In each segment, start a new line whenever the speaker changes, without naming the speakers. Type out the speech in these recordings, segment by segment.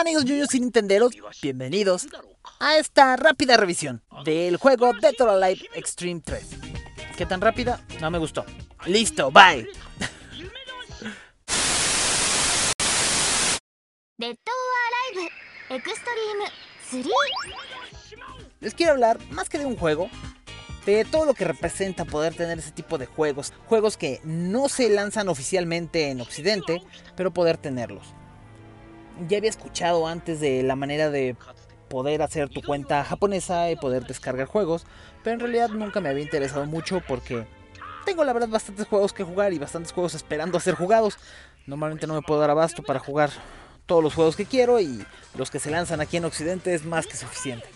Amigos juniors y nintenderos, bienvenidos a esta rápida revisión del juego Dead or Alive Extreme 3. ¿Qué tan rápida? No me gustó. Listo, bye.
Dead or Extreme 3.
Les quiero hablar más que de un juego, de todo lo que representa poder tener ese tipo de juegos, juegos que no se lanzan oficialmente en Occidente, pero poder tenerlos. Ya había escuchado antes de la manera de poder hacer tu cuenta japonesa y poder descargar juegos, pero en realidad nunca me había interesado mucho porque tengo la verdad bastantes juegos que jugar y bastantes juegos esperando a ser jugados. Normalmente no me puedo dar abasto para jugar todos los juegos que quiero y los que se lanzan aquí en Occidente es más que suficiente.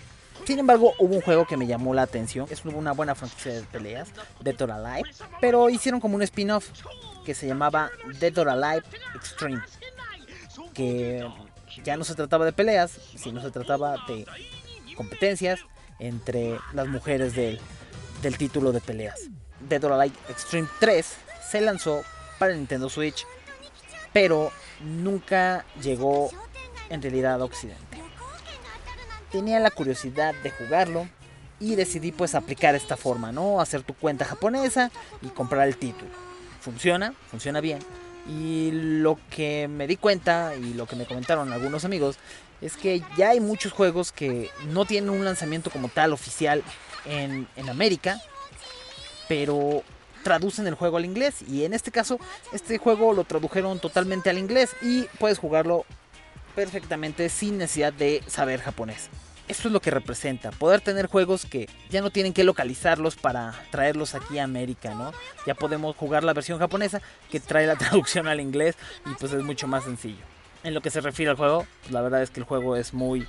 Sin embargo, hubo un juego que me llamó la atención. Es una buena franquicia de peleas, Dead or Alive. Pero hicieron como un spin-off que se llamaba Dead or Alive Extreme. Que ya no se trataba de peleas, sino se trataba de competencias entre las mujeres del, título de peleas. Dead or Alive Extreme 3 se lanzó para Nintendo Switch, pero nunca llegó en realidad a Occidente. Tenía la curiosidad de jugarlo y decidí pues aplicar esta forma, ¿no? Hacer tu cuenta japonesa y comprar el título. Funciona, funciona bien. Y lo que me di cuenta y lo que me comentaron algunos amigos es que ya hay muchos juegos que no tienen un lanzamiento como tal oficial en, en América, pero traducen el juego al inglés. Y en este caso, este juego lo tradujeron totalmente al inglés y puedes jugarlo perfectamente sin necesidad de saber japonés. Esto es lo que representa, poder tener juegos que ya no tienen que localizarlos para traerlos aquí a América, ¿no? Ya podemos jugar la versión japonesa que trae la traducción al inglés y pues es mucho más sencillo. En lo que se refiere al juego, pues la verdad es que el juego es muy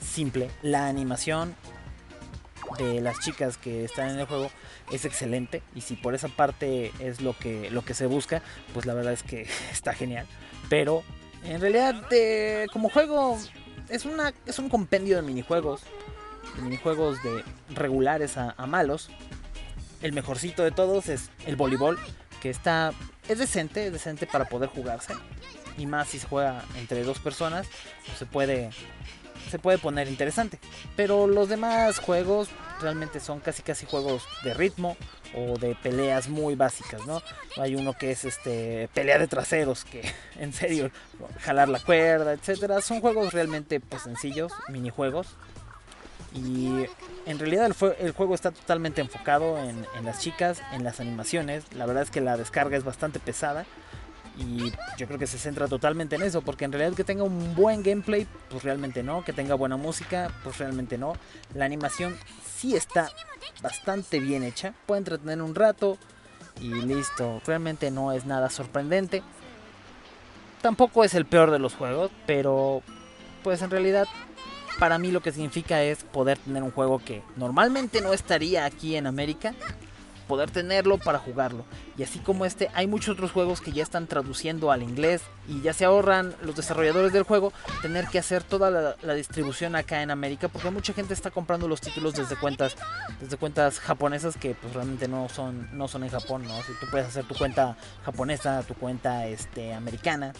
simple. La animación de las chicas que están en el juego es excelente y si por esa parte es lo que lo que se busca, pues la verdad es que está genial. Pero en realidad eh, como juego es una es un compendio de minijuegos, de minijuegos de regulares a, a malos. El mejorcito de todos es el voleibol, que está es decente, es decente para poder jugarse y más si se juega entre dos personas, pues se puede se puede poner interesante. Pero los demás juegos realmente son casi casi juegos de ritmo o de peleas muy básicas, ¿no? Hay uno que es este pelea de traseros, que en serio, jalar la cuerda, etcétera. Son juegos realmente pues sencillos, minijuegos. Y en realidad el, juego está totalmente enfocado en, en las chicas, en las animaciones. La verdad es que la descarga es bastante pesada y yo creo que se centra totalmente en eso, porque en realidad que tenga un buen gameplay, pues realmente no, que tenga buena música, pues realmente no. La animación sí está bastante bien hecha, puede entretener un rato y listo, realmente no es nada sorprendente. Tampoco es el peor de los juegos, pero pues en realidad para mí lo que significa es poder tener un juego que normalmente no estaría aquí en América poder tenerlo para jugarlo. Y así como este, hay muchos otros juegos que ya están traduciendo al inglés y ya se ahorran los desarrolladores del juego tener que hacer toda la, distribución acá en América porque mucha gente está comprando los títulos desde cuentas desde cuentas japonesas que pues realmente no son no son en Japón, ¿no? Si tú puedes hacer tu cuenta japonesa, tu cuenta este americana.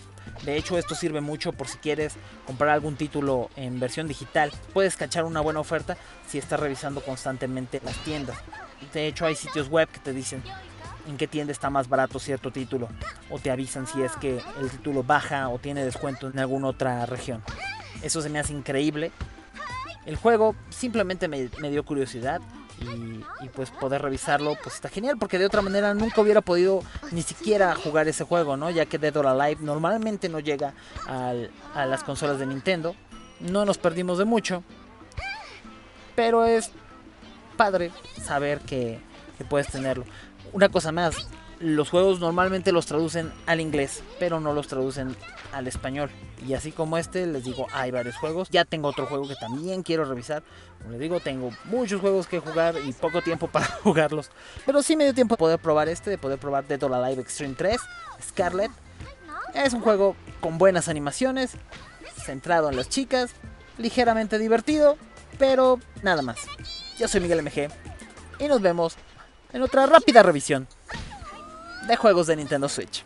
De hecho, esto sirve mucho por si quieres comprar algún título en versión digital. Puedes cachar una buena oferta si estás revisando constantemente las tiendas. De hecho, hay sitios web que te dicen en qué tienda está más barato cierto título o te avisan si es que el título baja o tiene descuento en alguna otra región. Eso se me hace increíble. El juego simplemente me, dio curiosidad y, pues poder revisarlo pues está genial porque de otra manera nunca hubiera podido ni siquiera jugar ese juego, ¿no? Ya que Dead or Alive normalmente no llega a las consolas de Nintendo. No nos perdimos de mucho. Pero es padre saber que, que, puedes tenerlo. Una cosa más, los juegos normalmente los traducen al inglés, pero no los traducen al español. Y así como este, les digo, hay varios juegos. Ya tengo otro juego que también quiero revisar. Como les digo, tengo muchos juegos que jugar y poco tiempo para jugarlos. Pero sí me dio tiempo de poder probar este, de poder probar Dead or Alive Extreme 3, Scarlet. Es un juego con buenas animaciones, centrado en las chicas, ligeramente divertido, pero nada más. Yo soy Miguel MG y nos vemos en otra rápida revisión de juegos de Nintendo Switch.